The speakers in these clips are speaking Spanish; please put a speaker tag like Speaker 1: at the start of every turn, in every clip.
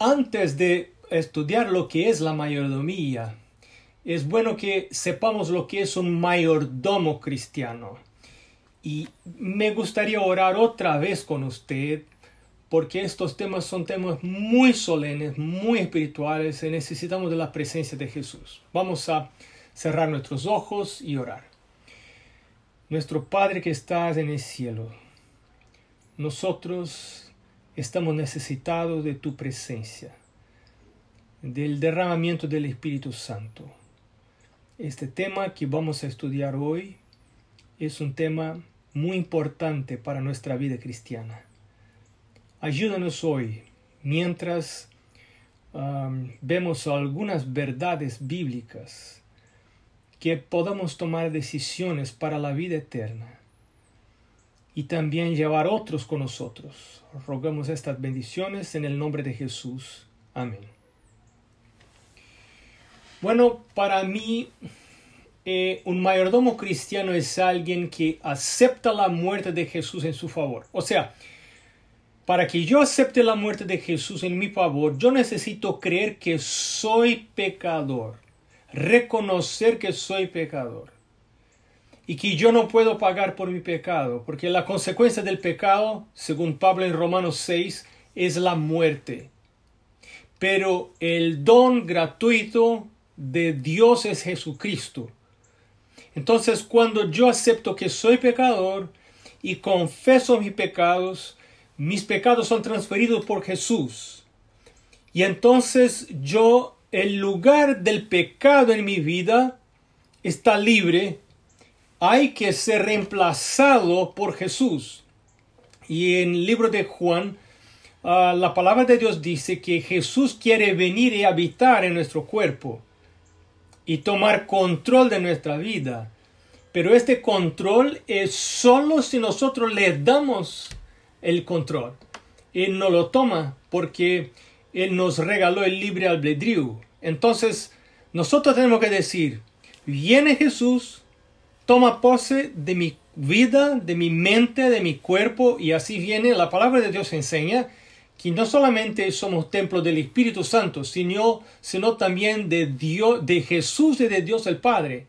Speaker 1: antes de estudiar lo que es la mayordomía, es bueno que sepamos lo que es un mayordomo cristiano. Y me gustaría orar otra vez con usted, porque estos temas son temas muy solemnes, muy espirituales, y necesitamos de la presencia de Jesús. Vamos a cerrar nuestros ojos y orar. Nuestro Padre que estás en el cielo, nosotros estamos necesitados de tu presencia, del derramamiento del Espíritu Santo. Este tema que vamos a estudiar hoy es un tema muy importante para nuestra vida cristiana. Ayúdanos hoy, mientras vemos algunas verdades bíblicas, que podamos tomar decisiones para la vida eterna y también llevar otros con nosotros. Rogamos estas bendiciones en el nombre de Jesús. Amén. Bueno, para mí eh, un mayordomo cristiano es alguien que acepta la muerte de Jesús en su favor. O sea, para que yo acepte la muerte de Jesús en mi favor, yo necesito creer que soy pecador, reconocer que soy pecador y que yo no puedo pagar por mi pecado, porque la consecuencia del pecado, según Pablo en Romanos 6, es la muerte. Pero el don gratuito de Dios es Jesucristo. Entonces, cuando yo acepto que soy pecador y confeso mis pecados, mis pecados son transferidos por Jesús. Y entonces yo, el lugar del pecado en mi vida está libre hay que ser reemplazado por Jesús. Y en el libro de Juan, ah, la palabra de Dios dice que Jesús quiere venir y habitar en nuestro cuerpo y tomar control de nuestra vida. Pero este control es solo si nosotros le damos el control. Él no lo toma porque Él nos regaló el libre albedrío. Entonces, nosotros tenemos que decir, viene Jesús, toma pose de mi vida, de mi mente, de mi cuerpo, y así viene la palabra de Dios enseña que no solamente somos templo del Espíritu Santo, sino, sino también de Dios, de Jesús y de Dios el Padre.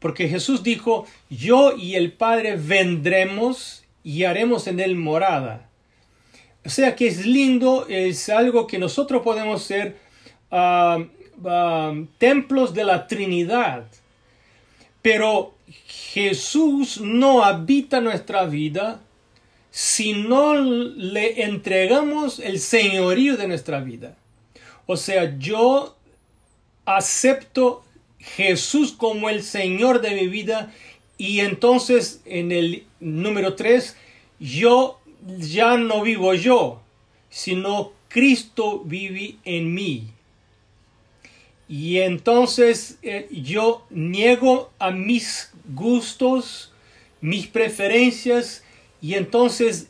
Speaker 1: Porque Jesús dijo, yo y el Padre vendremos y haremos en él morada. O sea que es lindo, es algo que nosotros podemos ser ah, ah, templos de la Trinidad. Pero Jesús no habita nuestra vida si no le entregamos el señorío de nuestra vida. O sea, yo acepto Jesús como el Señor de mi vida y entonces en el número 3, yo ya no vivo yo, sino Cristo vive en mí. Y entonces eh, yo niego a mis gustos, mis preferencias, y entonces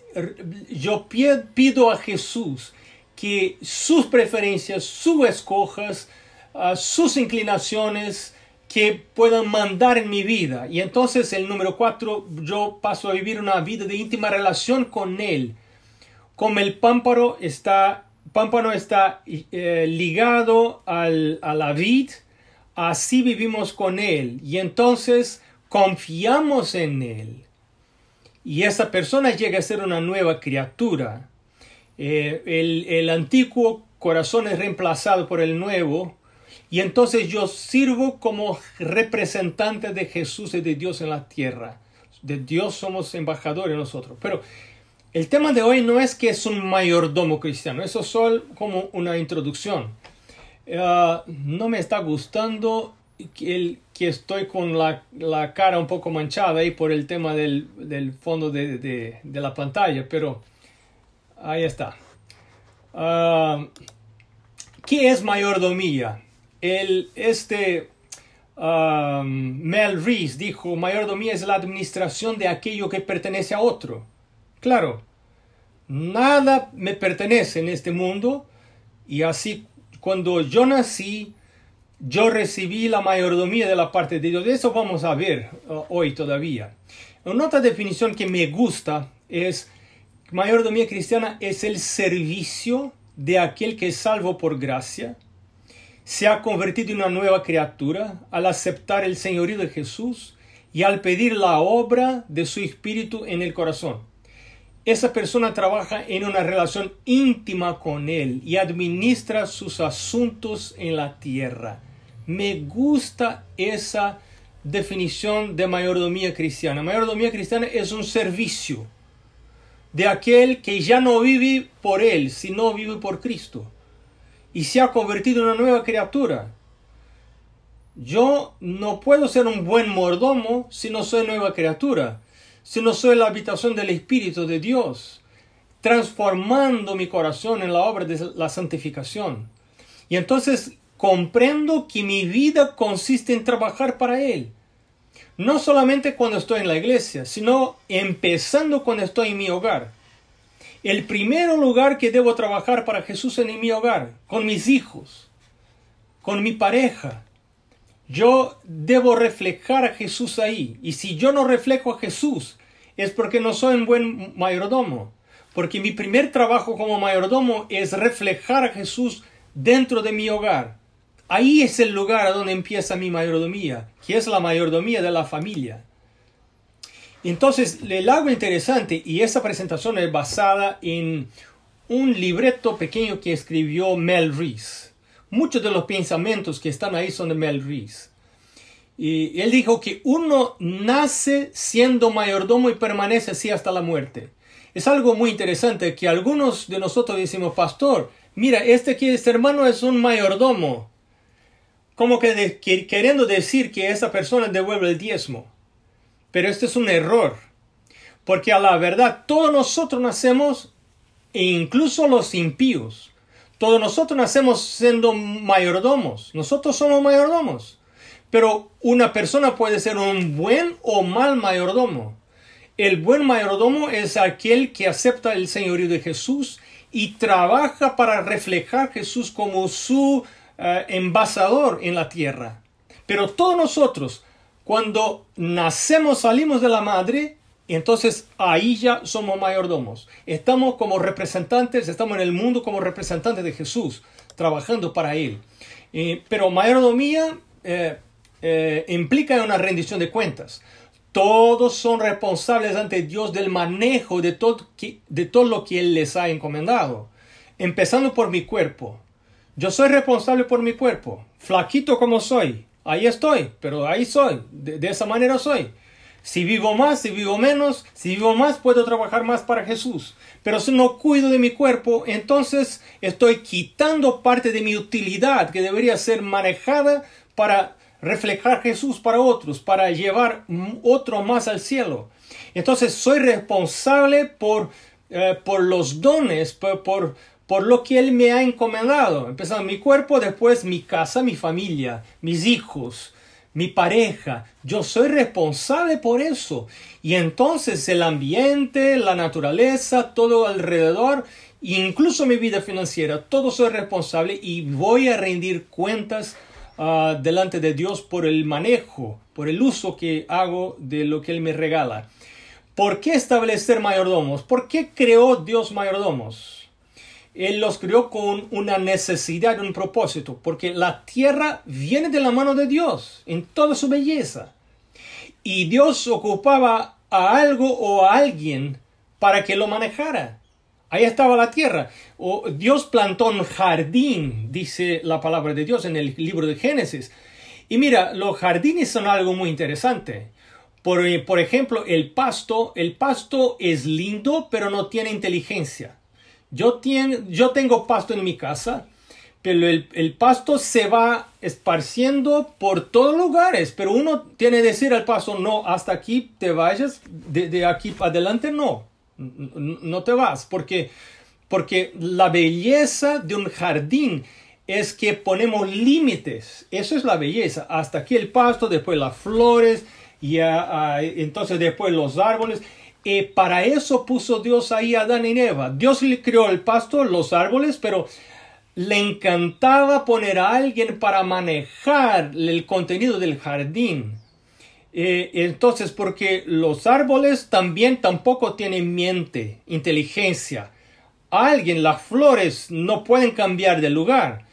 Speaker 1: yo pido a Jesús que sus preferencias, sus escojas, ah, sus inclinaciones, que puedan mandar en mi vida. Y entonces el número cuatro, yo paso a vivir una vida de íntima relación con Él. Como el pámparo está pámpano está eh, ligado al, a la vid, así vivimos con Él y entonces confiamos en Él. Y esa persona llega a ser una nueva criatura. Eh, el, el antiguo corazón es reemplazado por el nuevo y entonces yo sirvo como representante de Jesús y de Dios en la tierra. De Dios somos embajadores nosotros. Pero el tema de hoy no es que es un mayordomo cristiano, eso es solo como una introducción. Ah, no me está gustando el, que estoy con la, cara un poco manchada ahí por el tema del, fondo de, la pantalla, pero ahí está. Ah, ¿Qué es mayordomía? El, este ah, Mel Reese dijo, mayordomía es la administración de aquello que pertenece a otro. Claro, nada me pertenece en este mundo y así cuando yo nací, yo recibí la mayordomía de la parte de Dios. Eso vamos a ver uh, hoy todavía. Otra definición que me gusta es mayordomía cristiana es el servicio de aquel que es salvo por gracia, se ha convertido en una nueva criatura al aceptar el señorío de Jesús y al pedir la obra de su espíritu en el corazón. Esa persona trabaja en una relación íntima con Él y administra sus asuntos en la tierra. Me gusta esa definición de mayordomía cristiana. Mayordomía cristiana es un servicio de aquel que ya no vive por Él, sino vive por Cristo y se ha convertido en una nueva criatura. Yo no puedo ser un buen mordomo si no soy nueva criatura, si no soy la habitación del Espíritu de Dios, transformando mi corazón en la obra de la santificación. Y entonces comprendo que mi vida consiste en trabajar para Él. No solamente cuando estoy en la iglesia, sino empezando cuando estoy en mi hogar. El primer lugar que debo trabajar para Jesús es en mi hogar, con mis hijos, con mi pareja. Yo debo reflejar a Jesús ahí. Y si yo no reflejo a Jesús, es porque no soy un buen mayordomo. Porque mi primer trabajo como mayordomo es reflejar a Jesús dentro de mi hogar. Ahí es el lugar a donde empieza mi mayordomía, que es la mayordomía de la familia. Entonces, el algo interesante, y esa presentación es basada en un libreto pequeño que escribió Mel Reese. Muchos de los pensamientos que están ahí son de Mel Reese. Y él dijo que uno nace siendo mayordomo y permanece así hasta la muerte. Es algo muy interesante que algunos de nosotros decimos, pastor, mira, este aquí, este hermano es un mayordomo. Como que, que queriendo decir que esa persona devuelve el diezmo. Pero este es un error. Porque a la verdad todos nosotros nacemos, e incluso los impíos, todos nosotros nacemos siendo mayordomos. Nosotros somos mayordomos. Pero una persona puede ser un buen o mal mayordomo. El buen mayordomo es aquel que acepta el señorío de Jesús y trabaja para reflejar a Jesús como su eh, envasador en la tierra. Pero todos nosotros, cuando nacemos, salimos de la madre, entonces ahí ya somos mayordomos. Estamos como representantes, estamos en el mundo como representantes de Jesús, trabajando para Él. Eh, pero mayordomía eh, eh, implica una rendición de cuentas. Todos son responsables ante Dios del manejo de todo, de todo lo que Él les ha encomendado. Empezando por mi cuerpo. Yo soy responsable por mi cuerpo, flaquito como soy, ahí estoy, pero ahí soy, de, esa manera soy. Si vivo más, si vivo menos, si vivo más, puedo trabajar más para Jesús. Pero si no cuido de mi cuerpo, entonces estoy quitando parte de mi utilidad que debería ser manejada para reflejar Jesús para otros, para llevar otro más al cielo. Entonces soy responsable por, eh, por los dones, por, por lo que Él me ha encomendado. Empezando mi cuerpo, después mi casa, mi familia, mis hijos, mi pareja. Yo soy responsable por eso. Y entonces el ambiente, la naturaleza, todo alrededor, incluso mi vida financiera, todo soy responsable y voy a rendir cuentas ah, delante de Dios por el manejo, por el uso que hago de lo que Él me regala. ¿Por qué establecer mayordomos? ¿Por qué creó Dios mayordomos? Él los creó con una necesidad, un propósito, porque la tierra viene de la mano de Dios en toda su belleza. Y Dios ocupaba a algo o a alguien para que lo manejara. Ahí estaba la tierra. O Dios plantó un jardín, dice la palabra de Dios en el libro de Génesis. Y mira, los jardines son algo muy interesante. Por, por ejemplo, el pasto, el pasto es lindo, pero no tiene inteligencia. Yo, yo tengo pasto en mi casa, pero el, pasto se va esparciendo por todos lugares, pero uno tiene que decir al pasto, no, hasta aquí te vayas, de, aquí para adelante no, no te vas, porque, porque la belleza de un jardín es que ponemos límites, eso es la belleza, hasta aquí el pasto, después las flores, y entonces después los árboles, y para eso puso Dios ahí a Adán y Eva. Dios le creó el pasto, los árboles, pero le encantaba poner a alguien para manejar el contenido del jardín. Eh, entonces, porque los árboles también tampoco tienen mente, inteligencia. alguien, las flores no pueden cambiar de lugar.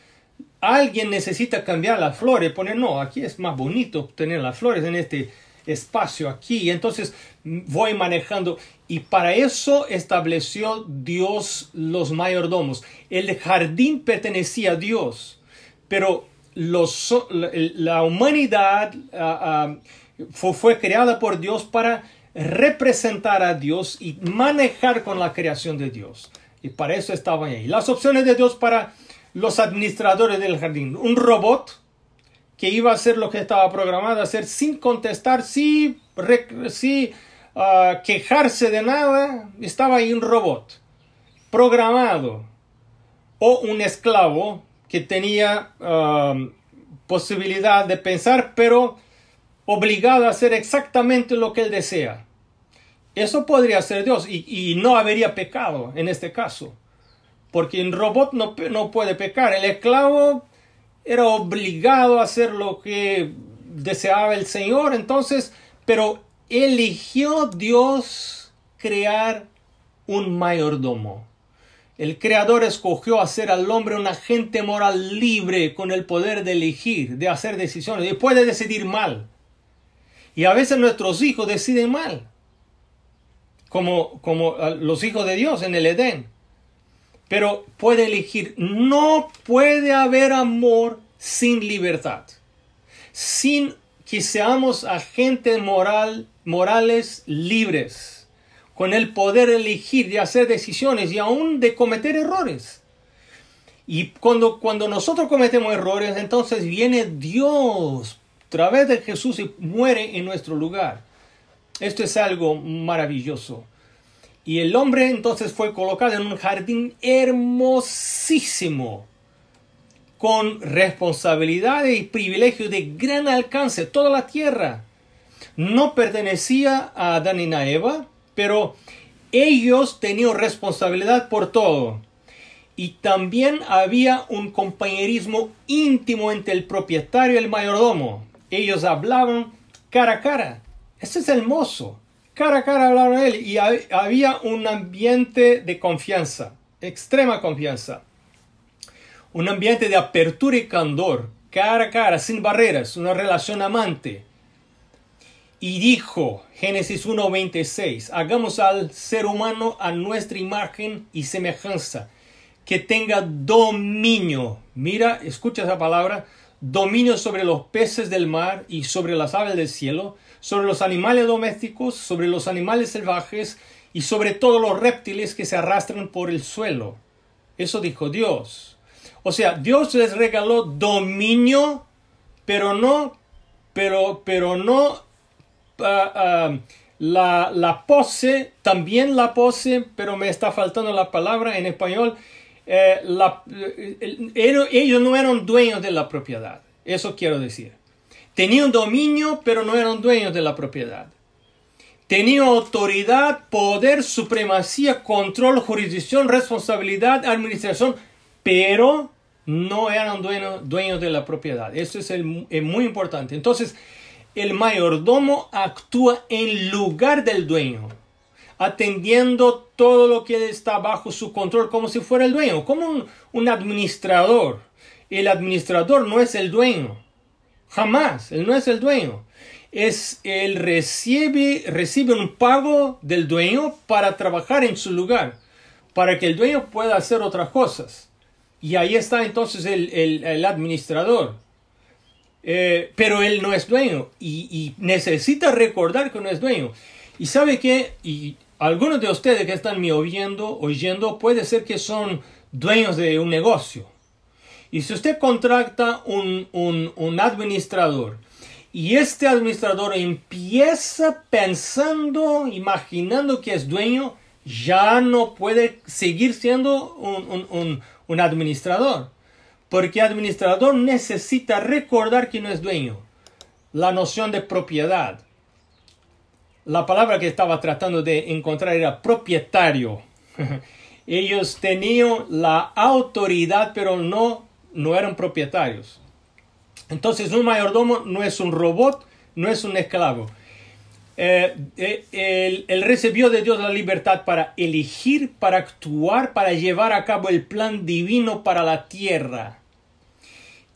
Speaker 1: Alguien necesita cambiar las flores, poner, no, aquí es más bonito tener las flores en este espacio aquí. Entonces voy manejando y para eso estableció Dios los mayordomos. El jardín pertenecía a Dios, pero los, la humanidad ah, ah, fue, creada por Dios para representar a Dios y manejar con la creación de Dios. Y para eso estaban ahí. Las opciones de Dios para los administradores del jardín. Un robot que iba a hacer lo que estaba programado a hacer sin contestar, sin, ah, quejarse de nada. Estaba ahí un robot programado. O un esclavo que tenía posibilidad de pensar, pero obligado a hacer exactamente lo que él desea. Eso podría ser Dios y, no habría pecado en este caso, porque un robot no, no puede pecar. El esclavo era obligado a hacer lo que deseaba el Señor, entonces, pero eligió Dios crear un mayordomo. El Creador escogió hacer al hombre un agente moral libre con el poder de elegir, de hacer decisiones y puede decidir mal. Y a veces nuestros hijos deciden mal, como, como ah, los hijos de Dios en el Edén. Pero puede elegir. No puede haber amor sin libertad, sin que seamos agentes moral, morales libres, con el poder de elegir, de hacer decisiones y aún de cometer errores. Y cuando, cuando nosotros cometemos errores, entonces viene Dios través de Jesús y muere en nuestro lugar. Esto es algo maravilloso. Y el hombre entonces fue colocado en un jardín hermosísimo, con responsabilidades y privilegios de gran alcance, toda la tierra. No pertenecía a Adán y a Eva, pero ellos tenían responsabilidad por todo. Y también había un compañerismo íntimo entre el propietario y el mayordomo. Ellos hablaban cara a cara. Ese es hermoso. Cara a cara hablaban él y había un ambiente de confianza, extrema confianza. Un ambiente de apertura y candor, cara a cara, sin barreras, una relación amante. Y dijo, Génesis 1.26, hagamos al ser humano a nuestra imagen y semejanza, que tenga dominio. Mira, escucha esa palabra, dominio sobre los peces del mar y sobre las aves del cielo, sobre los animales domésticos, sobre los animales salvajes y sobre todos los reptiles que se arrastran por el suelo. Eso dijo Dios. O sea, Dios les regaló dominio, pero no, pero, pero no ah, ah, la, la pose, también la pose, pero me está faltando la palabra en español, eh, eh, ellos no eran dueños de la propiedad. Eso quiero decir. Tenían dominio, pero no eran dueños de la propiedad. Tenían autoridad, poder, supremacía, control, jurisdicción, responsabilidad, administración, pero no eran dueños, dueños de la propiedad. Eso es, es muy importante. Entonces, el mayordomo actúa en lugar del dueño atendiendo todo lo que está bajo su control como si fuera el dueño, como un, administrador. El administrador no es el dueño, jamás, él no es el dueño. Es él recibe, recibe un pago del dueño para trabajar en su lugar, para que el dueño pueda hacer otras cosas. Y ahí está entonces el, administrador. Eh, pero él no es dueño y, necesita recordar que no es dueño. Y sabe que, algunos de ustedes que están me oyendo, oyendo, puede ser que son dueños de un negocio. Y si usted contrata un, un, administrador y este administrador empieza pensando, imaginando que es dueño, ya no puede seguir siendo un, un, un, administrador. Porque administrador necesita recordar que no es dueño. La noción de propiedad la palabra que estaba tratando de encontrar era propietario. Ellos tenían la autoridad, pero no, no eran propietarios. Entonces un mayordomo no es un robot, no es un esclavo. eh, eh, él, recibió de Dios la libertad para elegir, para actuar, para llevar a cabo el plan divino para la tierra.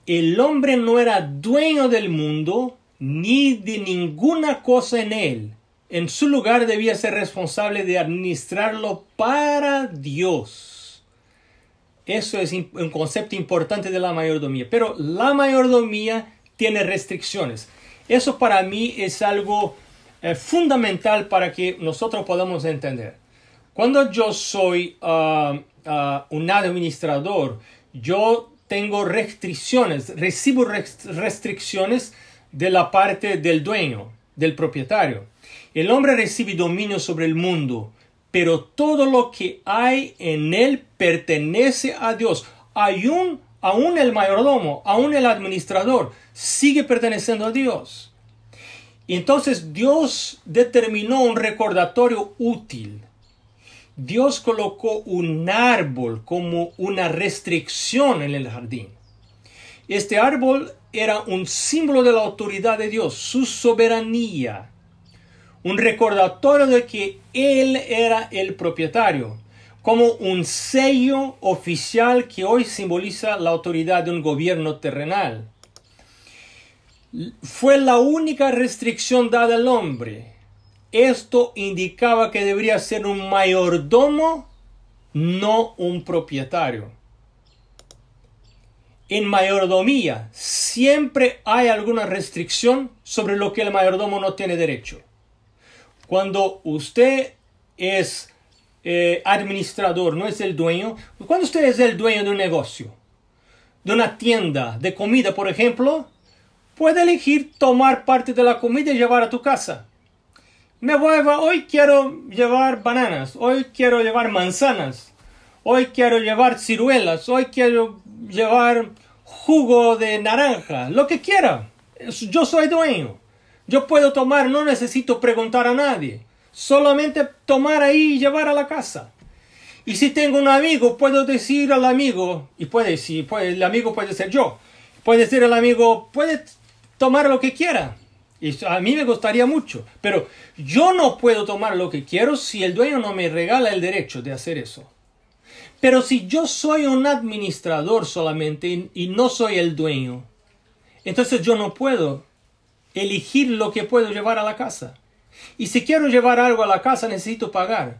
Speaker 1: El hombre no era dueño del mundo ni de ninguna cosa en él. En su lugar debía ser responsable de administrarlo para Dios. Eso es un concepto importante de la mayordomía. Pero la mayordomía tiene restricciones. Eso para mí es algo eh, fundamental para que nosotros podamos entender. Cuando yo soy ah, ah, un administrador, yo tengo restricciones, recibo restricciones de la parte del dueño, del propietario. El hombre recibe dominio sobre el mundo, pero todo lo que hay en él pertenece a Dios. Aún, aún el mayordomo, aún el administrador, sigue perteneciendo a Dios. Entonces Dios determinó un recordatorio útil. Dios colocó un árbol como una restricción en el jardín. Este árbol era un símbolo de la autoridad de Dios, su soberanía, un recordatorio de que Él era el propietario, como un sello oficial que hoy simboliza la autoridad de un gobierno terrenal fue la única restricción dada al hombre. Esto indicaba que debería ser un mayordomo, no un propietario. En mayordomía siempre hay alguna restricción sobre lo que el mayordomo no tiene derecho. Cuando usted es eh, administrador, no es el dueño, cuando usted es el dueño de un negocio, de una tienda de comida, por ejemplo, Puede elegir tomar parte de la comida y llevar a tu casa. Me voy, hoy quiero llevar bananas, hoy quiero llevar manzanas, hoy quiero llevar ciruelas, hoy quiero llevar jugo de naranja, lo que quiera. Yo soy dueño. Yo puedo tomar, no necesito preguntar a nadie. Solamente tomar ahí y llevar a la casa. Y si tengo un amigo, puedo decir al amigo, y puede, si puede, el amigo puede ser yo, puede decir al amigo, puede tomar lo que quiera. Y a mí me gustaría mucho, pero yo no puedo tomar lo que quiero si el dueño no me regala el derecho de hacer eso. Pero si yo soy un administrador solamente y, no soy el dueño, entonces yo no puedo elegir lo que puedo llevar a la casa. Y si quiero llevar algo a la casa necesito pagar.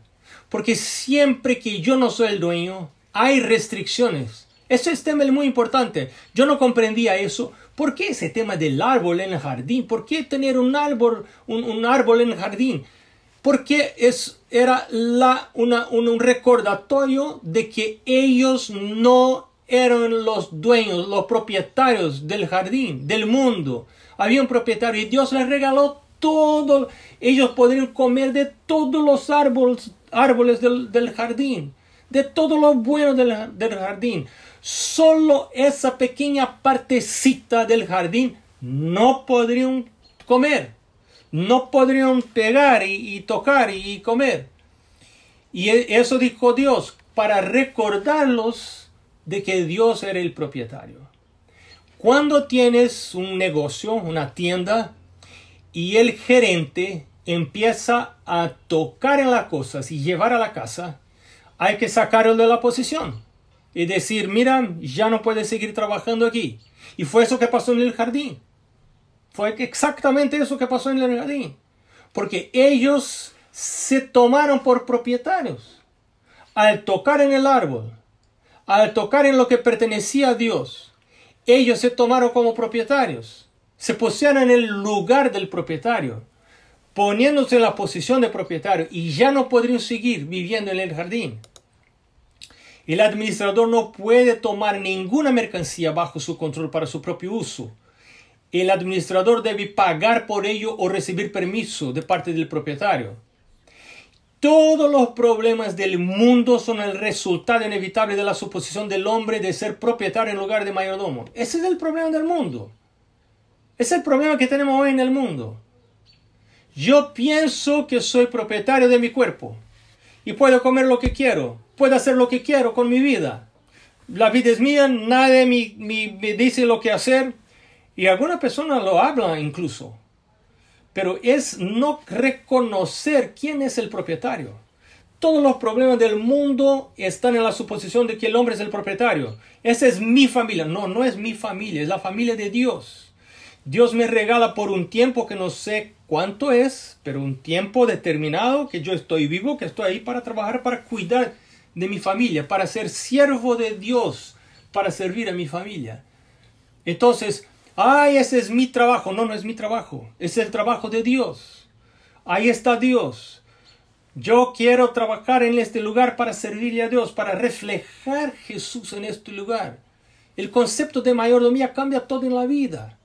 Speaker 1: Porque siempre que yo no soy el dueño, hay restricciones. Ese es tema muy importante. Yo no comprendía eso ¿Por qué ese tema del árbol en el jardín? ¿Por qué tener un árbol, un, árbol en el jardín? Porque es, era la, una, un, recordatorio de que ellos no eran los dueños, los propietarios del jardín, del mundo. Había un propietario y Dios les regaló todo. Ellos podrían comer de todos los árboles, árboles del, jardín, de todo lo bueno del, del jardín solo esa pequeña partecita del jardín no podrían comer, no podrían pegar y, tocar y, comer. Y e, eso dijo Dios para recordarlos de que Dios era el propietario. Cuando tienes un negocio, una tienda, y el gerente empieza a tocar en las cosas y llevar a la casa, hay que sacarlo de la posición y decir, mira, ya no puedes seguir trabajando aquí. Y fue eso que pasó en el jardín. Fue exactamente eso que pasó en el jardín. Porque ellos se tomaron por propietarios. Al tocar en el árbol, al tocar en lo que pertenecía a Dios, ellos se tomaron como propietarios. Se pusieron en el lugar del propietario, poniéndose en la posición de propietario y ya no podrían seguir viviendo en el jardín. El administrador no puede tomar ninguna mercancía bajo su control para su propio uso. El administrador debe pagar por ello o recibir permiso de parte del propietario. Todos los problemas del mundo son el resultado inevitable de la suposición del hombre de ser propietario en lugar de mayordomo. Ese es el problema del mundo. Es el problema que tenemos hoy en el mundo. Yo pienso que soy propietario de mi cuerpo y puedo comer lo que quiero, puedo hacer lo que quiero con mi vida. La vida es mía, nadie me, dice lo que hacer y alguna persona lo habla incluso. Pero es no reconocer quién es el propietario. Todos los problemas del mundo están en la suposición de que el hombre es el propietario. Esa es mi familia. No, no es mi familia, es la familia de Dios. Dios me regala por un tiempo que no sé cuánto es, pero un tiempo determinado que yo estoy vivo, que estoy ahí para trabajar, para cuidar de mi familia, para ser siervo de Dios, para servir a mi familia. Entonces, ay, ese es mi trabajo. No, no es mi trabajo, es el trabajo de Dios. Ahí está Dios. Yo quiero trabajar en este lugar para servirle a Dios, para reflejar Jesús en este lugar. El concepto de mayordomía cambia todo en la vida.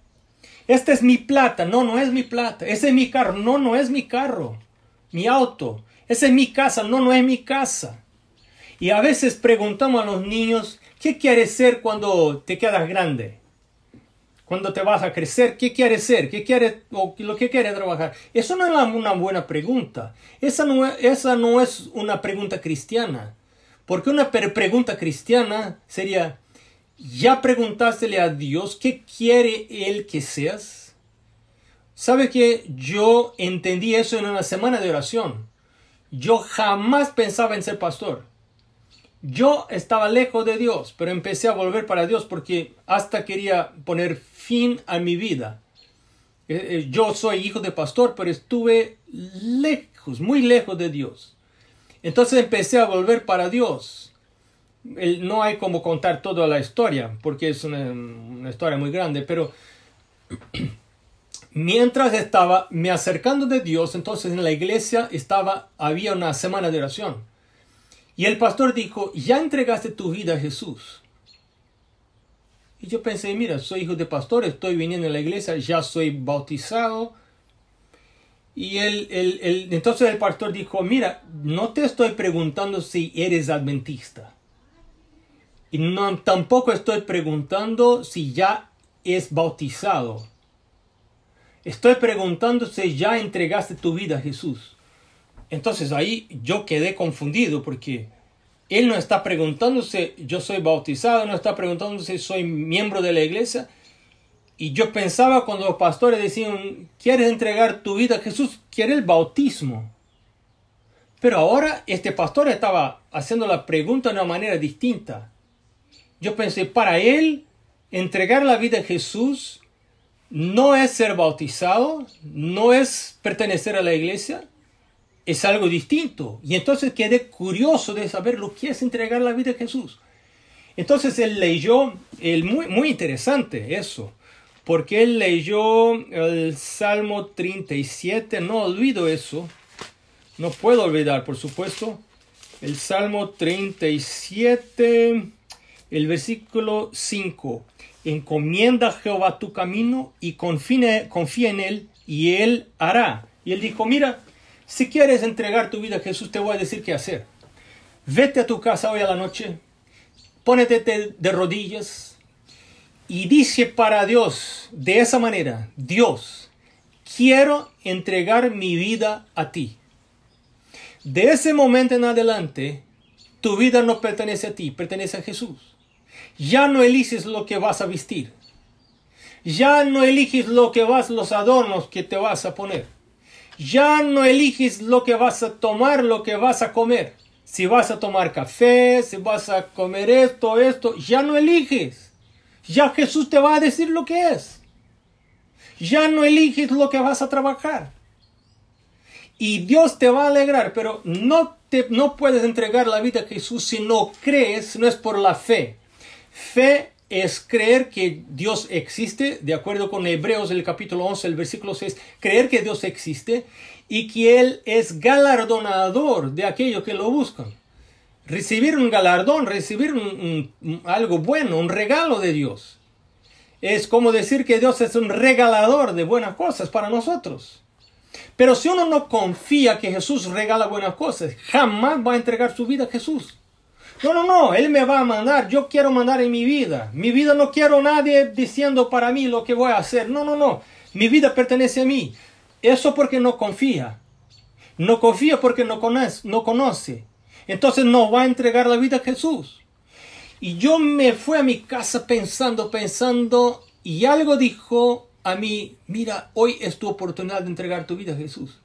Speaker 1: Esta es mi plata, no, no es mi plata. Ese es mi carro, no, no es mi carro. Mi auto, esa es mi casa, no, no es mi casa. Y a veces preguntamos a los niños, ¿qué quieres ser cuando te quedas grande? Cuando te vas a crecer, ¿qué quieres ser? ¿Qué quieres, o lo que quieres trabajar? Eso no es una buena pregunta. Esa no, esa no es una pregunta cristiana. Porque una pregunta cristiana sería, ¿ya preguntástele a Dios qué quiere Él que seas? ¿Sabe que yo entendí eso en una semana de oración? Yo jamás pensaba en ser pastor. Yo estaba lejos de Dios, pero empecé a volver para Dios porque hasta quería poner fin a mi vida. Eh, eh, yo soy hijo de pastor, pero estuve lejos, muy lejos de Dios. Entonces empecé a volver para Dios. no hay como contar toda la historia, porque es una, una historia muy grande, pero mientras estaba me acercando de Dios, entonces en la iglesia estaba, había una semana de oración. Y el pastor dijo, ya entregaste tu vida a Jesús. Y yo pensé, mira, soy hijo de pastor, estoy viniendo a la iglesia, ya soy bautizado. Y él, entonces el pastor dijo, mira, no te estoy preguntando si eres adventista. Y no, tampoco estoy preguntando si ya es bautizado. Estoy preguntando si ya entregaste tu vida a Jesús. Entonces ahí yo quedé confundido porque él no está preguntándose, yo soy bautizado, no está preguntándose, soy miembro de la iglesia. Y yo pensaba cuando los pastores decían, ¿quieres entregar tu vida a Jesús? Quiere el bautismo. Pero ahora este pastor estaba haciendo la pregunta de una manera distinta. Yo pensé, para él, entregar la vida a Jesús no es ser bautizado, no es pertenecer a la iglesia, es algo distinto. Y entonces quedé curioso de saber lo que es entregar la vida a Jesús. Entonces él leyó, el muy, muy interesante eso, porque él leyó el Salmo 37, no olvido eso, no puedo olvidar, por supuesto, el Salmo 37, el versículo 5, encomienda a Jehová tu camino y confía, confía en él y él hará. Y él dijo, mira, si quieres entregar tu vida a Jesús, te voy a decir qué hacer. Vete a tu casa hoy a la noche, pónete de rodillas y dice para Dios de esa manera, Dios, quiero entregar mi vida a ti. De ese momento en adelante, tu vida no pertenece a ti, pertenece a Jesús. Ya no eliges lo que vas a vestir. Ya no eliges lo que vas, los adornos que te vas a poner. Ya no eliges lo que vas a tomar, lo que vas a comer. Si vas a tomar café, si vas a comer esto, esto, ya no eliges. Ya Jesús te va a decir lo que es. Ya no eliges lo que vas a trabajar. Y Dios te va a alegrar, pero no, te, no puedes entregar la vida a Jesús si no crees, no es por la fe. Fe es creer que Dios existe, de acuerdo con Hebreos el capítulo 11, el versículo 6, creer que Dios existe y que Él es galardonador de aquellos que lo buscan. Recibir un galardón, recibir algo bueno, un regalo de Dios. Es como decir que Dios es un regalador de buenas cosas para nosotros. Pero si uno no confía que Jesús regala buenas cosas, jamás va a entregar su vida a Jesús. No, no, no, Él me va a mandar, yo quiero mandar en mi vida. Mi vida no quiero nadie diciendo para mí lo que voy a hacer. No, no, no, mi vida pertenece a mí. Eso porque no confía. No confía porque no conoce, no conoce. Entonces no va a entregar la vida a Jesús. Y yo me fui a mi casa pensando, pensando, y algo dijo a mí, mira, hoy es tu oportunidad de entregar tu vida a Jesús.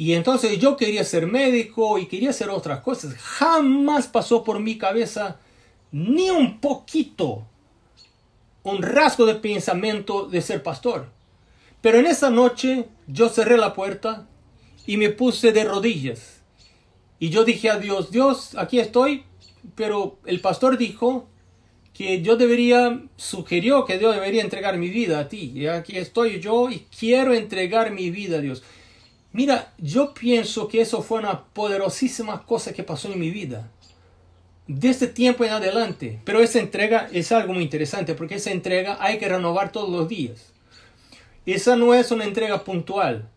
Speaker 1: Y entonces yo quería ser médico y quería hacer otras cosas. Jamás pasó por mi cabeza ni un poquito un rasgo de pensamiento de ser pastor. Pero en esa noche yo cerré la puerta y me puse de rodillas. Y yo dije a Dios, Dios, aquí estoy, pero el pastor dijo que yo debería, sugirió que Dios debería entregar mi vida a ti. Y aquí estoy yo y quiero entregar mi vida a Dios. Mira, yo pienso que eso fue una poderosísima cosa que pasó en mi vida. Desde este tiempo en adelante. Pero esa entrega es algo muy interesante porque esa entrega hay que renovar todos los días. Esa no es una entrega puntual.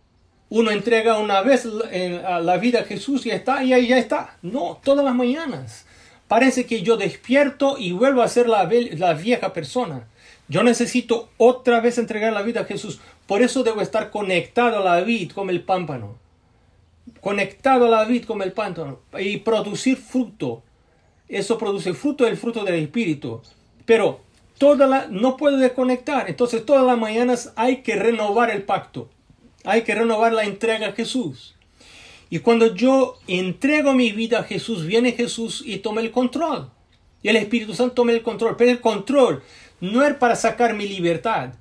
Speaker 1: Uno entrega una vez la vida a Jesús y está, y ahí ya está. No, todas las mañanas. Parece que yo despierto y vuelvo a ser la vieja persona. Yo necesito otra vez entregar la vida a Jesús. Por eso debo estar conectado a la vid como el pámpano. Conectado a la vid como el pámpano. Y producir fruto. Eso produce fruto, el fruto del Espíritu. Pero toda la, no puedo desconectar. Entonces todas las mañanas hay que renovar el pacto. Hay que renovar la entrega a Jesús. Y cuando yo entrego mi vida a Jesús, viene Jesús y toma el control. Y el Espíritu Santo toma el control. Pero el control no es para sacar mi libertad.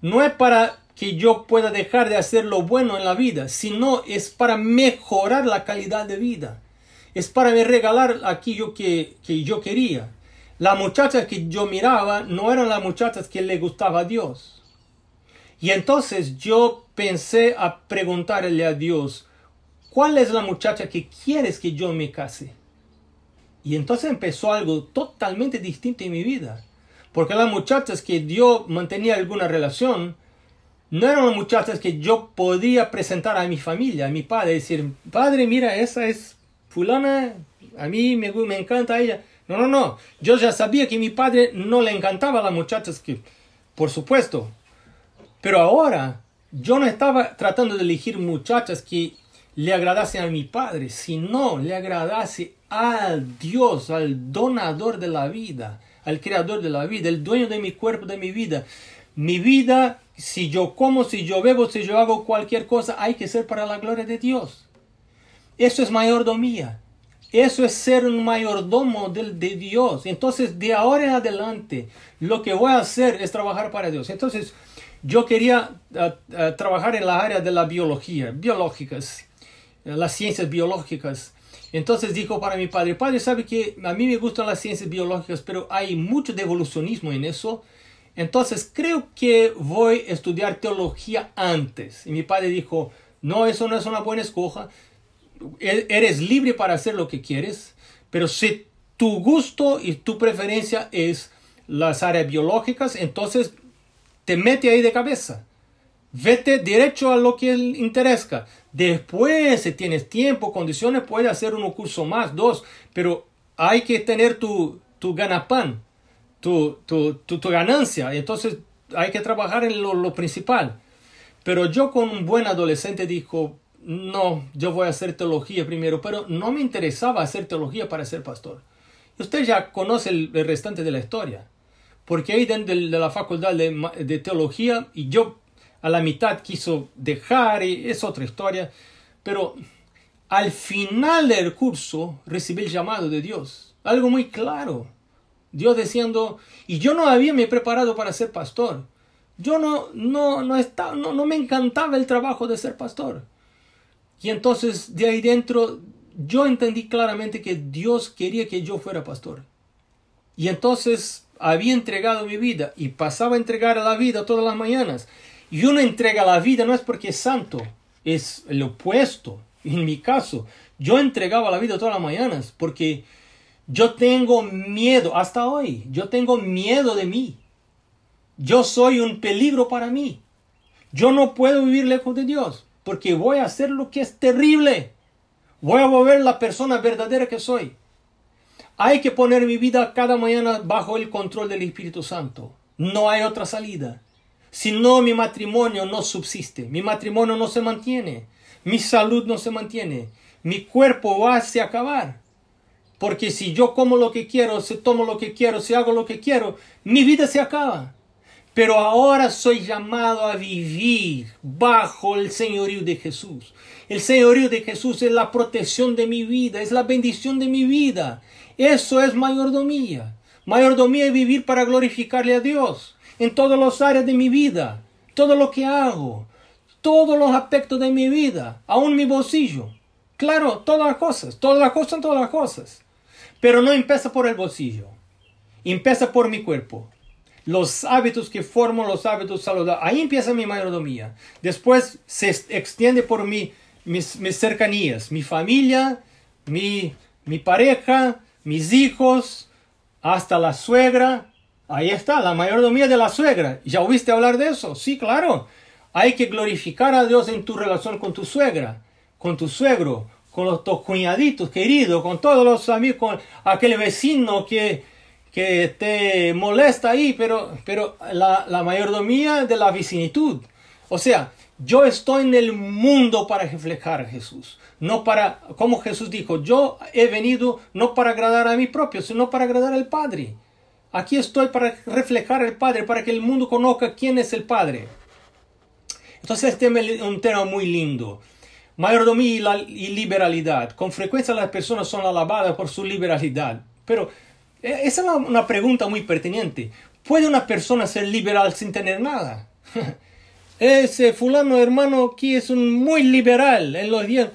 Speaker 1: No es para que yo pueda dejar de hacer lo bueno en la vida, sino es para mejorar la calidad de vida. Es para me regalar aquello que, que yo quería. Las muchachas que yo miraba no eran las muchachas que le gustaba a Dios. Y entonces yo pensé a preguntarle a Dios, ¿cuál es la muchacha que quieres que yo me case? Y entonces empezó algo totalmente distinto en mi vida. Porque las muchachas que yo mantenía alguna relación, no eran muchachas que yo podía presentar a mi familia, a mi padre, decir, padre, mira, esa es fulana, a mí me, me encanta ella. No, no, no, yo ya sabía que mi padre no le encantaba a las muchachas por supuesto. Pero ahora, yo no estaba tratando de elegir muchachas que le agradasen a mi padre, sino le agradase al Dios, al donador de la vida al creador de la vida, el dueño de mi cuerpo, de mi vida. Mi vida, si yo como, si yo bebo, si yo hago cualquier cosa, hay que ser para la gloria de Dios. Eso es mayordomía. Eso es ser un mayordomo de, de, Dios. Entonces, de ahora en adelante, lo que voy a hacer es trabajar para Dios. Entonces, yo quería trabajar en la área de la biología, biológicas, las ciencias biológicas. Entonces dijo para mi padre, padre, sabe que a mí me gustan las ciencias biológicas, pero hay mucho de evolucionismo en eso. Entonces creo que voy a estudiar teología antes. Y mi padre dijo, no, eso no es una buena escoja. E-, eres libre para hacer lo que quieres, pero si tu gusto y tu preferencia es las áreas biológicas, entonces te mete ahí de cabeza. Vete derecho a lo que interesa. Después, si tienes tiempo, condiciones, puedes hacer un curso más, dos, pero hay que tener tu, tu ganapan, tu, tu, tu, ganancia. Entonces hay que trabajar en lo, lo, principal. Pero yo con un buen adolescente dijo, no, yo voy a hacer teología primero, pero no me interesaba hacer teología para ser pastor. Usted ya conoce el, restante de la historia, porque ahí dentro de, de la facultad de, de teología, y yo a la mitad quiso dejar, y es otra historia, pero al final del curso recibí el llamado de Dios, algo muy claro. Dios diciendo, y yo no había me preparado para ser pastor. Yo no, no, no, estaba, no, no me encantaba el trabajo de ser pastor. Y entonces de ahí dentro yo entendí claramente que Dios quería que yo fuera pastor. Y entonces había entregado mi vida y pasaba a entregar la vida todas las mañanas. Y uno entrega la vida no es porque es santo, es lo opuesto. En mi caso, yo entregaba la vida todas las mañanas porque yo tengo miedo, hasta hoy, yo tengo miedo de mí. Yo soy un peligro para mí. Yo no puedo vivir lejos de Dios porque voy a hacer lo que es terrible. Voy a volver la persona verdadera que soy. Hay que poner mi vida cada mañana bajo el control del Espíritu Santo. No hay otra salida. Si no, mi matrimonio no subsiste, mi matrimonio no se mantiene, mi salud no se mantiene, mi cuerpo va a acabar. Porque si yo como lo que quiero, si tomo lo que quiero, si hago lo que quiero, mi vida se acaba. pero ahora soy llamado a vivir bajo el señorío de Jesús. El señorío de Jesús es la protección de mi vida, es la bendición de mi vida. Eso es mayordomía. Mayordomía es vivir para glorificarle a Dios en todas las áreas de mi vida, todo lo que hago, todos los aspectos de mi vida, aún mi bolsillo. Claro, todas las cosas, todas las cosas, todas las cosas. Pero no empieza por el bolsillo, empieza por mi cuerpo. Los hábitos que formo, los hábitos saludables. Ahí empieza mi mayordomía. Después se extiende por mi, mis, mis cercanías, mi familia, mi, mi pareja, mis hijos, hasta la suegra. Ahí está, la mayordomía de la suegra. ¿Ya oíste hablar de eso? Sí, claro. Hay que glorificar a Dios en tu relación con tu suegra con tu suegro, con los, tus cuñaditos queridos, con todos los amigos, con aquel vecino que, que te molesta ahí, pero, pero la, la mayordomía de la vicinitud. O sea, yo estoy en el mundo para reflejar a Jesús, no para, como Jesús dijo, yo he venido no para agradar a mí propio, sino para agradar al Padre. Aquí estoy para reflejar al Padre, para que el mundo conozca quién es el Padre. Entonces este es un tema muy lindo. Mayordomía y, liberalidad. Con frecuencia las personas son alabadas por su liberalidad. Pero eh, esa es una pregunta muy pertinente. ¿Puede una persona ser liberal sin tener nada? Ese fulano hermano aquí es un muy liberal en los días.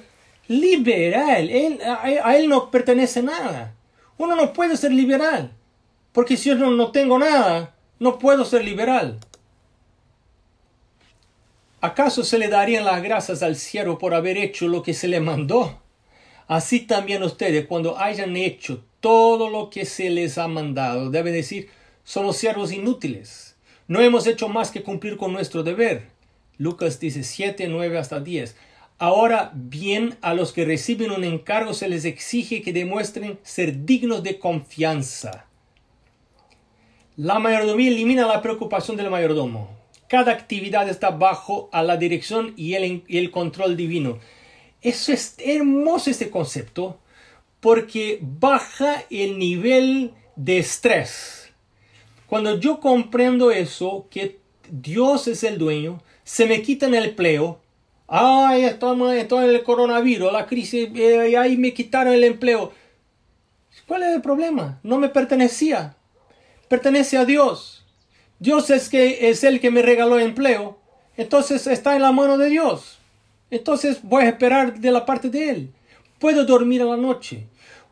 Speaker 1: Liberal, a, él no pertenece nada. Uno no puede ser liberal. Porque si yo no tengo nada, no puedo ser liberal. ¿Acaso se le darían las gracias al siervo por haber hecho lo que se le mandó? Así también ustedes, cuando hayan hecho todo lo que se les ha mandado, deben decir, somos siervos inútiles. No hemos hecho más que cumplir con nuestro deber. Lucas dice 7, 9 hasta 10. Ahora bien, a los que reciben un encargo se les exige que demuestren ser dignos de confianza. La mayordomía elimina la preocupación del mayordomo. Cada actividad está bajo a la dirección y el, el control divino. Es hermoso este concepto porque baja el nivel de estrés. Cuando yo comprendo eso, que Dios es el dueño, se me quita el empleo. Ay, estoy en el coronavirus, la crisis, eh, ahí me quitaron el empleo. ¿Cuál es el problema? No me pertenecía. Pertenece a Dios. Dios es, que, es el que me regaló empleo. Entonces está en la mano de Dios. Entonces voy a esperar de la parte de Él. Puedo dormir a la noche.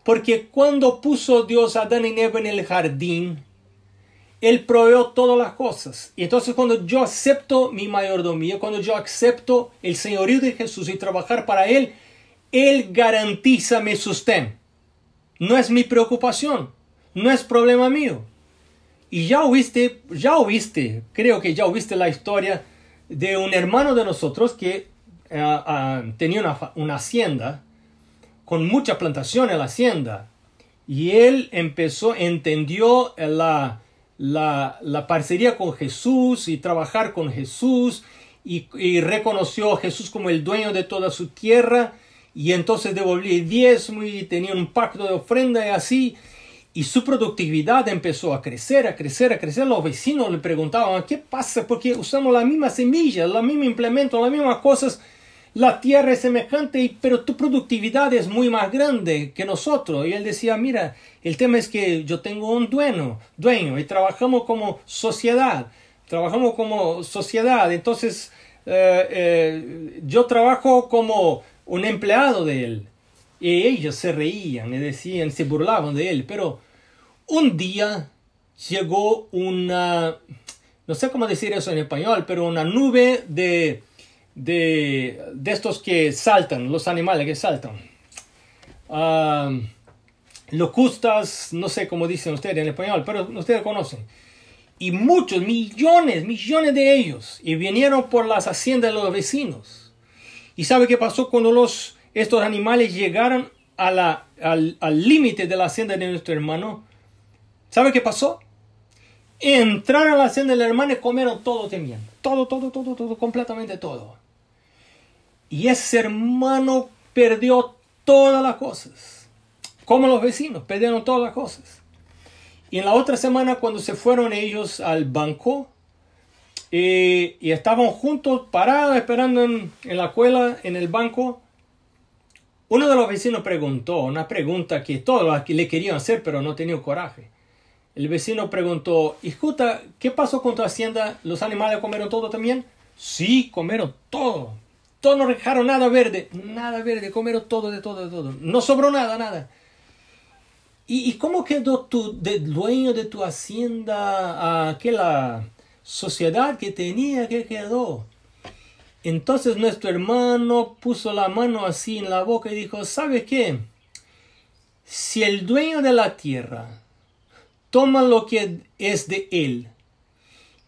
Speaker 1: Porque cuando puso Dios a Adán y Eva en el jardín, Él proveó todas las cosas. Y entonces cuando yo acepto mi mayordomía, cuando yo acepto el señorío de Jesús y trabajar para Él, Él garantiza mi sustento. No es mi preocupación, no es problema mío. Y ya oíste, ya oíste, creo que ya oíste la historia de un hermano de nosotros que eh, ah, tenía una, hacienda con mucha plantación en la hacienda. Y él empezó, entendió la, la, la parcería con Jesús y trabajar con Jesús y, reconoció a Jesús como el dueño de toda su tierra y entonces devolvió el diezmo y tenía un pacto de ofrenda y así y su productividad empezó a crecer, a crecer, a crecer. Los vecinos le preguntaban, ¿qué pasa? Porque usamos la misma semilla, la misma implemento, las mismas cosas. La tierra es semejante, pero tu productividad es muy más grande que nosotros. Y él decía, mira, el tema es que yo tengo un dueño, dueño, y trabajamos como sociedad. Trabajamos como sociedad. Entonces, eh, eh, yo trabajo como un empleado de él. Ellos se reían, le decían, se burlaban de él, pero un día llegó una, no sé cómo decir eso en español, pero una nube de, de, de estos que saltan, los animales que saltan. Uh, locustas, no sé cómo dicen ustedes en español, pero ustedes conocen. Y muchos, millones, millones de ellos, y vinieron por las haciendas de los vecinos. ¿Y sabe qué pasó cuando los estos animales llegaron a la, al límite de la hacienda de nuestro hermano, ¿sabe qué pasó? Entraron a la hacienda del hermano y comieron todo también. Todo, todo, todo, todo, completamente todo. Y ese hermano perdió todas las cosas. Como los vecinos, perdieron todas las cosas. Y en la otra semana, cuando se fueron ellos al banco, y, y estaban juntos, parados, esperando en, en la escuela, en el banco. Uno de los vecinos preguntó una pregunta que todos le querían hacer, pero no tenían coraje. El vecino preguntó, escuta, ¿qué pasó con tu hacienda? ¿Los animales comieron todo también? Sí, comieron todo. Todos no dejaron nada verde. Nada verde, comieron todo, de todo, de todo. No sobró nada, nada. ¿Y, cómo quedó tu dueño de tu hacienda, aquella sociedad que tenía, que quedó? Entonces nuestro hermano puso la mano así en la boca y dijo, ¿sabe qué? Si el dueño de la tierra toma lo que es de él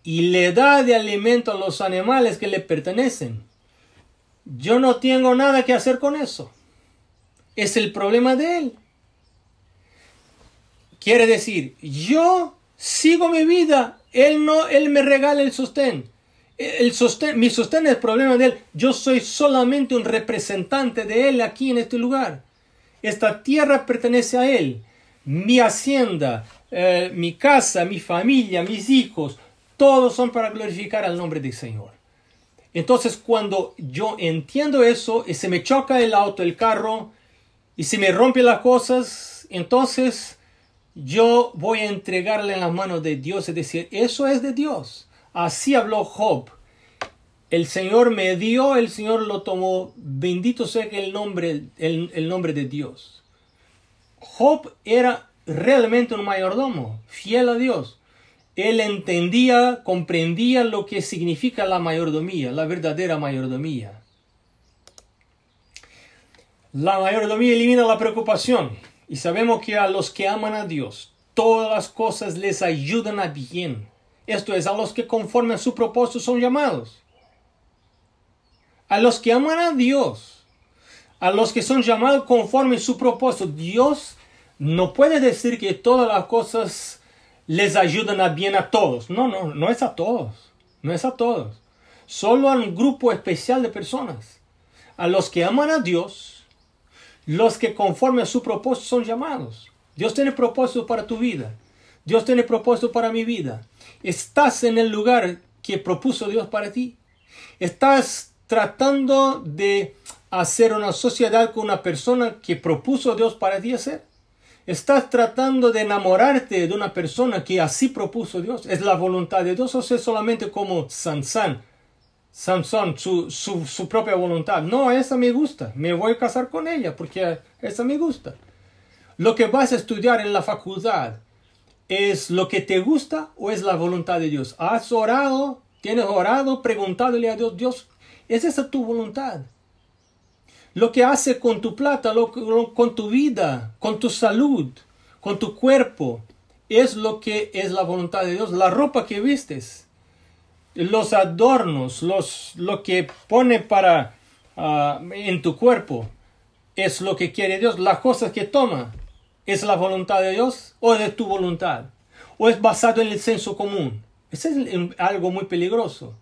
Speaker 1: y le da de alimento a los animales que le pertenecen, yo no tengo nada que hacer con eso. Es el problema de él. Quiere decir, yo sigo mi vida, él no, él me regala el sostén. El sostén, mi sostén es el problema de él. Yo soy solamente un representante de él aquí en este lugar. Esta tierra pertenece a él. Mi hacienda, eh, mi casa, mi familia, mis hijos, todos son para glorificar al nombre del Señor. Entonces cuando yo entiendo eso y se me choca el auto, el carro, y se me rompe las cosas, entonces yo voy a entregarle en las manos de Dios, es decir, eso es de Dios. Así habló Job. El Señor me dio, el Señor lo tomó. Bendito sea el nombre, el, nombre de Dios. Job era realmente un mayordomo, fiel a Dios. Él entendía, comprendía lo que significa la mayordomía, la verdadera mayordomía. La mayordomía elimina la preocupación. Y sabemos que a los que aman a Dios, todas las cosas les ayudan a bien. Esto es, a los que conforme a su propósito son llamados. A los que aman a Dios, a los que son llamados conforme a su propósito, Dios no puede decir que todas las cosas les ayudan a bien a todos. No, no, no es a todos. No es a todos. Solo a un grupo especial de personas. A los que aman a Dios, los que conforme a su propósito son llamados. Dios tiene propósito para tu vida. Dios tiene propósito para mi vida. Estás en el lugar que propuso Dios para ti. Estás tratando de hacer una sociedad con una persona que propuso Dios para ti hacer. Estás tratando de enamorarte de una persona que así propuso Dios. Es la voluntad de Dios o es solamente como Sansán Samson, su, su, propia voluntad. No, esa me gusta, me voy a casar con ella porque esa me gusta. Lo que vas a estudiar en la facultad es lo que te gusta o es la voluntad de Dios. Has orado, tienes orado, preguntándole a Dios, Dios, ¿es esa tu voluntad? Lo que hace con tu plata, lo, con tu vida, con tu salud, con tu cuerpo, es lo que es la voluntad de Dios. La ropa que vistes los adornos, los, lo que pone para ah, en tu cuerpo, es lo que quiere Dios. Las cosas que toma, ¿es la voluntad de Dios o de tu voluntad? ¿O es basado en el senso común? Eso es algo muy peligroso.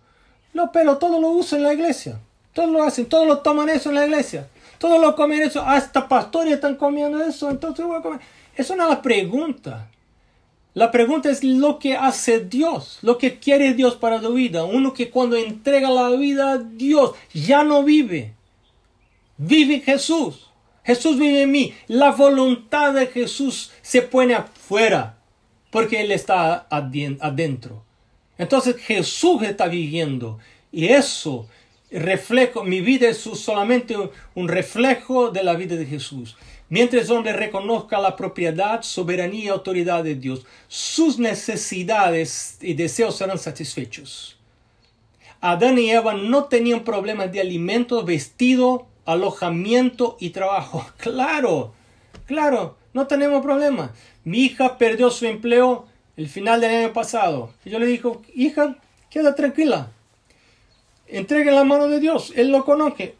Speaker 1: No, pero todo lo usan en la iglesia. Todos lo hacen, todos lo toman eso en la iglesia. Todos lo comen eso. Hasta pastores están comiendo eso, entonces voy a comer. Eso no es la pregunta. La pregunta es lo que hace Dios, lo que quiere Dios para tu vida. Uno que cuando entrega la vida a Dios ya no vive. Vive Jesús. Jesús vive en mí. La voluntad de Jesús se pone afuera porque Él está adentro. Entonces Jesús está viviendo y eso reflejo, mi vida es solamente un reflejo de la vida de Jesús. Mientras hombre reconozca la propiedad, soberanía y autoridad de Dios, sus necesidades y deseos serán satisfechos. Adán y Eva no tenían problemas de alimento, vestido, alojamiento y trabajo. Claro, claro, no tenemos problemas. Mi hija perdió su empleo el final del año pasado. Yo le dije, hija, queda tranquila. Entregue en la mano de Dios. Él lo conoce.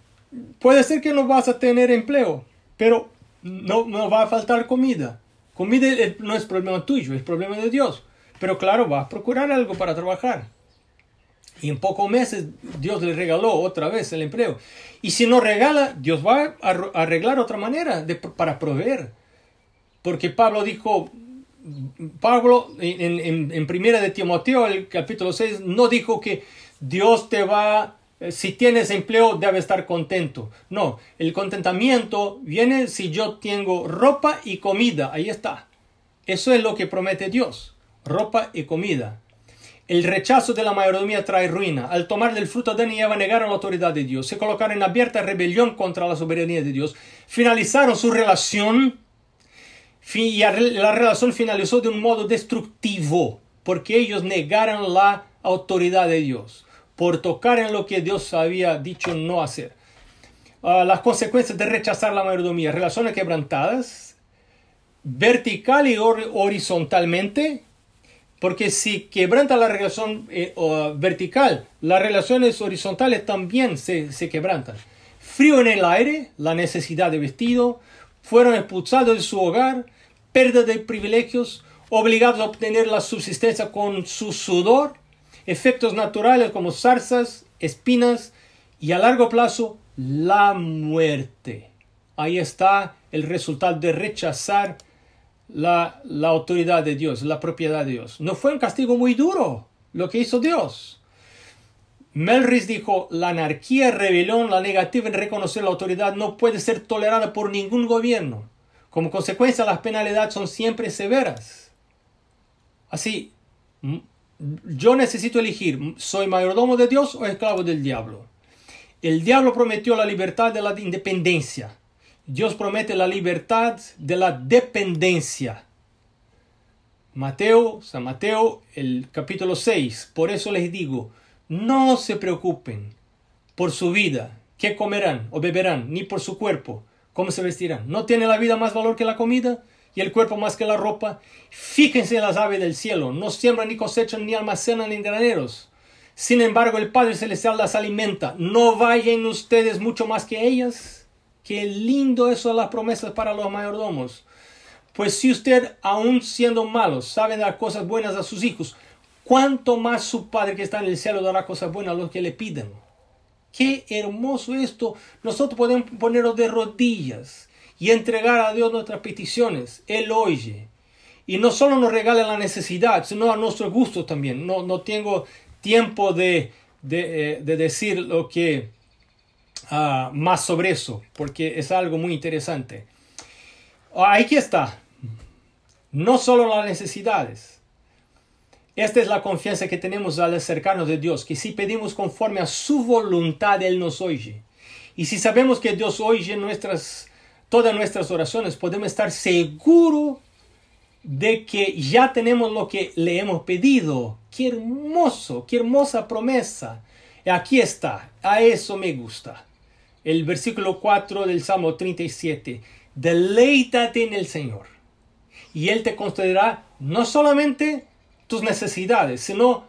Speaker 1: Puede ser que no vas a tener empleo, pero no, no va a faltar comida. Comida no es problema tuyo, es problema de Dios. Pero claro, va a procurar algo para trabajar. Y en pocos meses Dios le regaló otra vez el empleo. Y si no regala, Dios va a arreglar otra manera para proveer. Porque Pablo dijo, Pablo en, en, en primera de Timoteo, el capítulo 6, no dijo que Dios te va eh, si tienes empleo, debe estar contento. No, el contentamiento viene si yo tengo ropa y comida. Ahí está. Eso es lo que promete Dios. Ropa y comida. El rechazo de la mayordomía trae ruina. Al tomar del fruto de Eva negaron la autoridad de Dios. Se colocaron en abierta rebelión contra la soberanía de Dios. Finalizaron su relación. Y la relación finalizó de un modo destructivo. Porque ellos negaron la autoridad de Dios por tocar en lo que Dios había dicho no hacer. Ah, las consecuencias de rechazar la mayordomía, relaciones quebrantadas, vertical y horizontalmente, porque si quebranta la relación eh, vertical, las relaciones horizontales también se, se quebrantan. Frío en el aire, la necesidad de vestido, fueron expulsados de su hogar, pérdida de privilegios, obligados a obtener la subsistencia con su sudor, efectos naturales como zarzas, espinas y a largo plazo la muerte. Ahí está el resultado de rechazar la, autoridad de Dios, la propiedad de Dios. No fue un castigo muy duro lo que hizo Dios. Melris dijo, la anarquía, rebelión, la negativa en reconocer la autoridad no puede ser tolerada por ningún gobierno. Como consecuencia, las penalidades son siempre severas. Así, yo necesito elegir, ¿soy mayordomo de Dios o esclavo del diablo? El diablo prometió la libertad de la independencia. Dios promete la libertad de la dependencia. Mateo, San Mateo, el capítulo 6. Por eso les digo, no se preocupen por su vida, qué comerán o beberán, ni por su cuerpo, cómo se vestirán. ¿No tiene la vida más valor que la comida? y el cuerpo más que la ropa. Fíjense en las aves del cielo, no siembran ni cosechan ni almacenan en graneros. Sin embargo, el Padre Celestial las alimenta. ¿No vayan ustedes mucho más que ellas? Qué lindo eso de las promesas para los mayordomos. Pues si usted, aun siendo malo, sabe dar cosas buenas a sus hijos, ¿cuánto más su Padre que está en el cielo dará cosas buenas a los que le piden? Qué hermoso esto. Nosotros podemos ponernos de rodillas y entregar a Dios nuestras peticiones. Él oye. Y no solo nos regala la necesidad, sino a nuestro gusto también. No, no tengo tiempo de, de, eh, decir lo que ah, más sobre eso, porque es algo muy interesante. Aquí está. No solo las necesidades. Esta es la confianza que tenemos al acercarnos de Dios, que si pedimos conforme a su voluntad, Él nos oye. Y si sabemos que Dios oye nuestras todas nuestras oraciones, podemos estar seguros de que ya tenemos lo que le hemos pedido. Qué hermoso, qué hermosa promesa. Aquí está, a eso me gusta. El versículo 4 del Salmo 37. Deleítate en el Señor. Y Él te concederá no solamente tus necesidades, sino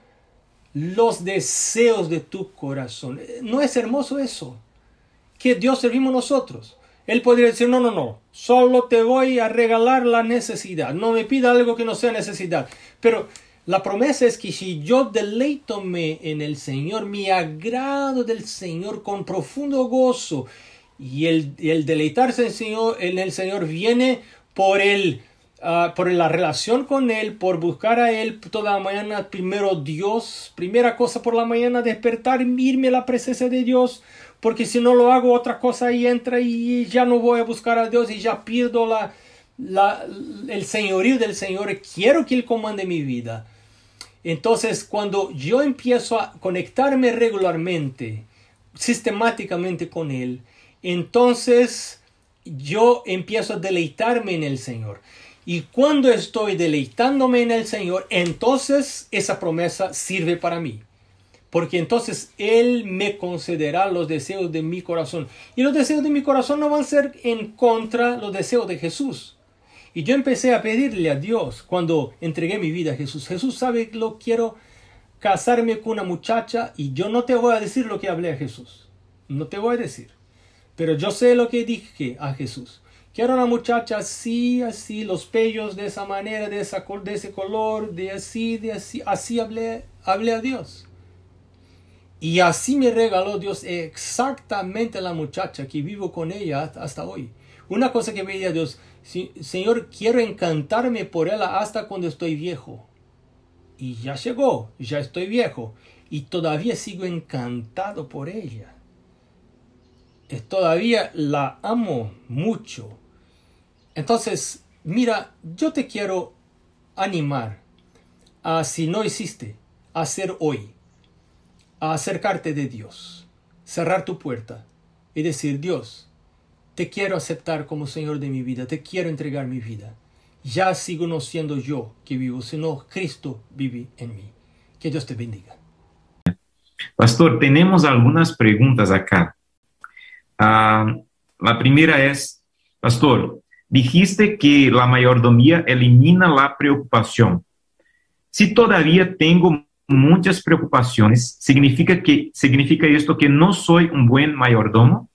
Speaker 1: los deseos de tu corazón. ¿No es hermoso eso? Que Dios servimos nosotros. Él podría decir, no, no, no, solo te voy a regalar la necesidad, no me pida algo que no sea necesidad. Pero la promesa es que si yo deleítome en el Señor, mi agrado del Señor con profundo gozo, y el, el deleitarse en el, Señor, en el Señor viene por el, ah, por la relación con Él, por buscar a Él toda la mañana, primero Dios, primera cosa por la mañana, despertar, irme a la presencia de Dios, porque si no lo hago otra cosa y entra y ya no voy a buscar a Dios y ya pierdo la, la, el señorío del Señor, quiero que Él comande mi vida. Entonces, cuando yo empiezo a conectarme regularmente, sistemáticamente con Él, entonces yo empiezo a deleitarme en el Señor. Y cuando estoy deleitándome en el Señor, entonces esa promesa sirve para mí porque entonces Él me concederá los deseos de mi corazón. Y los deseos de mi corazón no van a ser en contra los deseos de Jesús. Y yo empecé a pedirle a Dios cuando entregué mi vida a Jesús. Jesús sabe que lo quiero casarme con una muchacha y yo no te voy a decir lo que hablé a Jesús. No te voy a decir. Pero yo sé lo que dije a Jesús. Quiero una muchacha así, así, los pellos de esa manera, de, esa, de ese color, de así, de así. Así hablé, hablé a Dios. Y así me regaló Dios exactamente la muchacha que vivo con ella hasta hoy. Una cosa que veía Dios, Sí, Señor, quiero encantarme por ella hasta cuando estoy viejo. Y ya llegó, ya estoy viejo y todavía sigo encantado por ella. Es, todavía la amo mucho. Entonces, mira, yo te quiero animar a, si no hiciste, a hacer hoy, a acercarte de Dios, cerrar tu puerta y decir, Dios, te quiero aceptar como Señor de mi vida, te quiero entregar mi vida. Ya sigo no siendo yo que vivo, sino Cristo vive en mí. Que Dios te bendiga.
Speaker 2: Pastor, tenemos algunas preguntas acá. Uh, la primera es, Pastor, dijiste que la mayordomía elimina la preocupación. Si todavía tengo muchas preocupaciones, ¿significa, que, ¿significa esto que no soy un buen mayordomo?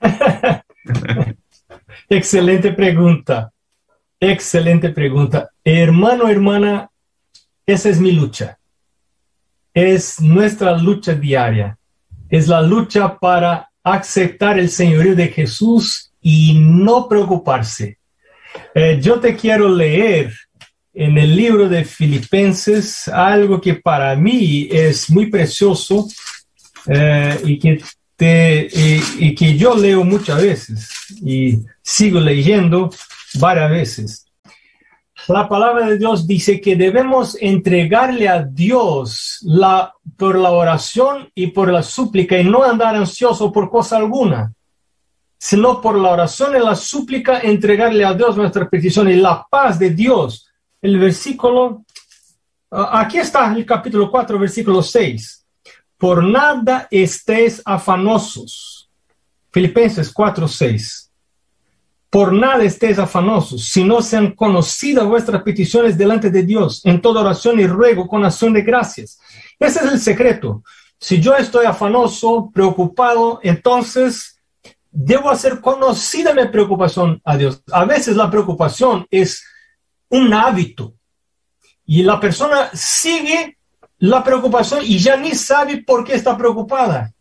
Speaker 1: Excelente pregunta. Excelente pregunta. Hermano, hermana, esa es mi lucha. Es nuestra lucha diaria. Es la lucha para aceptar el señorío de Jesús y no preocuparse. Eh, yo te quiero leer en el libro de Filipenses algo que para mí es muy precioso eh, y que y, que yo leo muchas veces y sigo leyendo varias veces. La palabra de Dios dice que debemos entregarle a Dios la, por la oración y por la súplica y no andar ansioso por cosa alguna, sino por la oración y la súplica entregarle a Dios nuestra petición y la paz de Dios. El versículo, ah, aquí está el capítulo 4, versículo 6 por nada estéis afanosos. Filipenses 4:6. Por nada estéis afanosos, sino sean conocidas vuestras peticiones delante de Dios, en toda oración y ruego con acción de gracias. Ese es el secreto. Si yo estoy afanoso, preocupado, entonces debo hacer conocida mi preocupación a Dios. A veces la preocupación es un hábito y la persona sigue la preocupación y ya ni sabe por qué está preocupada.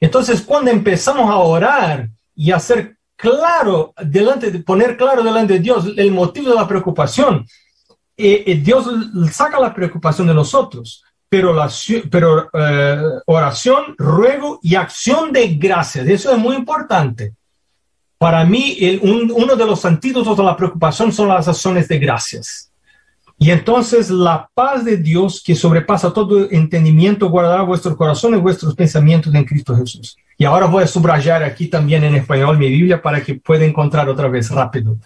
Speaker 1: Entonces, cuando empezamos a orar y a hacer claro delante de poner claro delante de Dios el motivo de la preocupación, eh, eh, Dios saca la preocupación de nosotros. Pero, la, pero eh, oración, ruego y acción de gracias, eso es muy importante. Para mí, uno de los antídotos de la preocupación son las acciones de gracias. Y entonces la paz de Dios que sobrepasa todo entendimiento guardará vuestro corazón y vuestros pensamientos en Cristo Jesús. Y ahora voy a subrayar aquí también en español mi Biblia para que pueda encontrar otra vez rápido.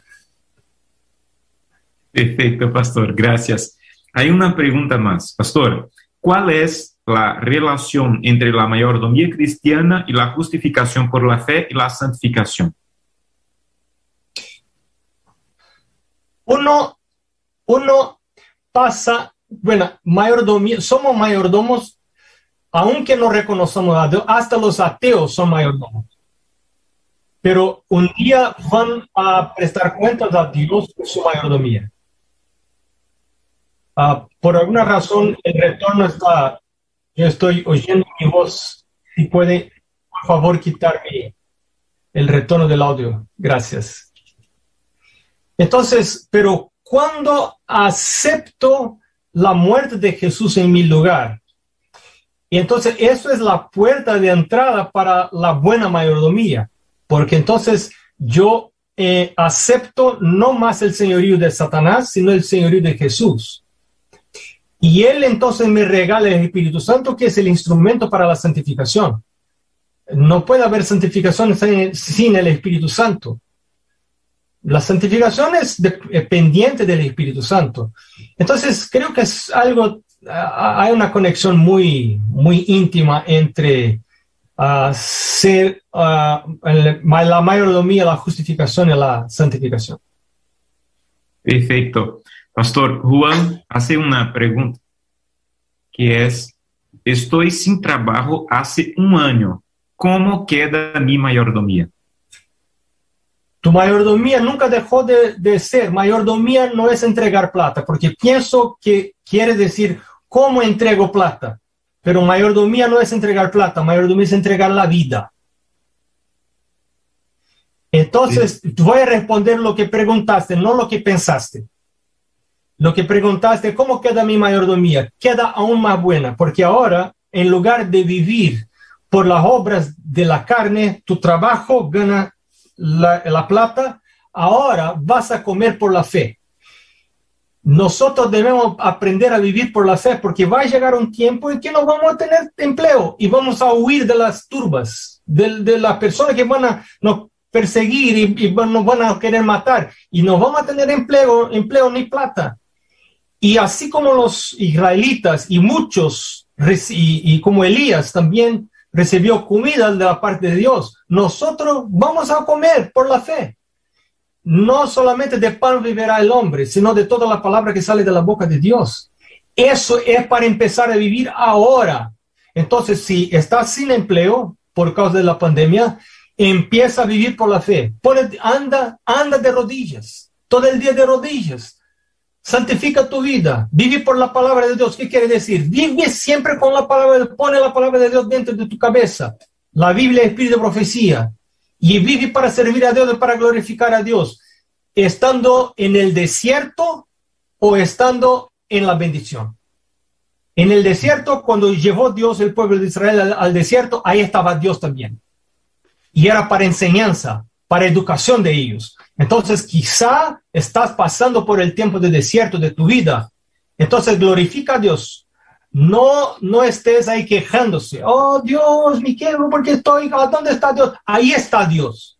Speaker 2: Perfecto, pastor. Gracias. Hay una pregunta más. Pastor, ¿cuál es la relación entre la mayordomía cristiana y la justificación por la fe y la santificación?
Speaker 1: Uno, uno pasa, bueno, mayordomía, somos mayordomos, aunque no reconocemos a Dios, hasta los ateos son mayordomos. Pero un día van a prestar cuentas a Dios por su mayordomía. Uh, por alguna razón el retorno está, yo estoy oyendo mi voz. Si puede, por favor, quitarme el retorno del audio. Gracias. Entonces, pero cuando acepto la muerte de Jesús en mi lugar. Y entonces eso es la puerta de entrada para la buena mayordomía, porque entonces yo eh, acepto no más el señorío de Satanás, sino el señorío de Jesús. Y Él entonces me regala el Espíritu Santo, que es el instrumento para la santificación. No puede haber santificación sin el Espíritu Santo. La santificación es dependiente del Espíritu Santo. Entonces, creo que es algo, hay una conexión muy, muy íntima entre uh, ser, uh, la mayordomía, la justificación y la santificación.
Speaker 2: Perfecto. Pastor, Juan hace una pregunta que es, estoy sin trabajo hace un año. ¿Cómo queda mi mayordomía?
Speaker 1: Tu mayordomía nunca dejó de, ser. Mayordomía no es entregar plata, porque pienso que quiere decir cómo entrego plata. Pero mayordomía no es entregar plata, mayordomía es entregar la vida. Entonces, voy a responder lo que preguntaste, no lo que pensaste. Lo que preguntaste, ¿cómo queda mi mayordomía? Queda aún más buena, porque ahora, en lugar de vivir por las obras de la carne, tu trabajo gana la, la plata, ahora vas a comer por la fe. Nosotros debemos aprender a vivir por la fe porque va a llegar un tiempo en que no vamos a tener empleo y vamos a huir de las turbas, de, de las personas que van a nos perseguir y, y, nos van a querer matar y no vamos a tener empleo, empleo ni plata. Y así como los israelitas y muchos, y como Elías también recibió comida de la parte de Dios, nosotros vamos a comer por la fe no solamente de pan vivirá el hombre, sino de toda la palabra que sale de la boca de Dios. Eso es para empezar a vivir ahora. Entonces, si estás sin empleo por causa de la pandemia, empieza a vivir por la fe. Anda, anda de rodillas, todo el día de rodillas. Santifica tu vida, vive por la palabra de Dios. ¿Qué quiere decir? Vive siempre con la palabra, pone la palabra de Dios dentro de tu cabeza. La Biblia es espíritu de profecía y vive para servir a Dios y para glorificar a Dios, estando en el desierto o estando en la bendición. En el desierto, cuando llevó Dios el pueblo de Israel al, al desierto, ahí estaba Dios también. Y era para enseñanza, para educación de ellos. Entonces, quizá estás pasando por el tiempo de desierto de tu vida. Entonces, glorifica a Dios, no, no estés ahí quejándose. Oh Dios, mi quiero porque estoy. ¿Dónde está Dios? Ahí está Dios.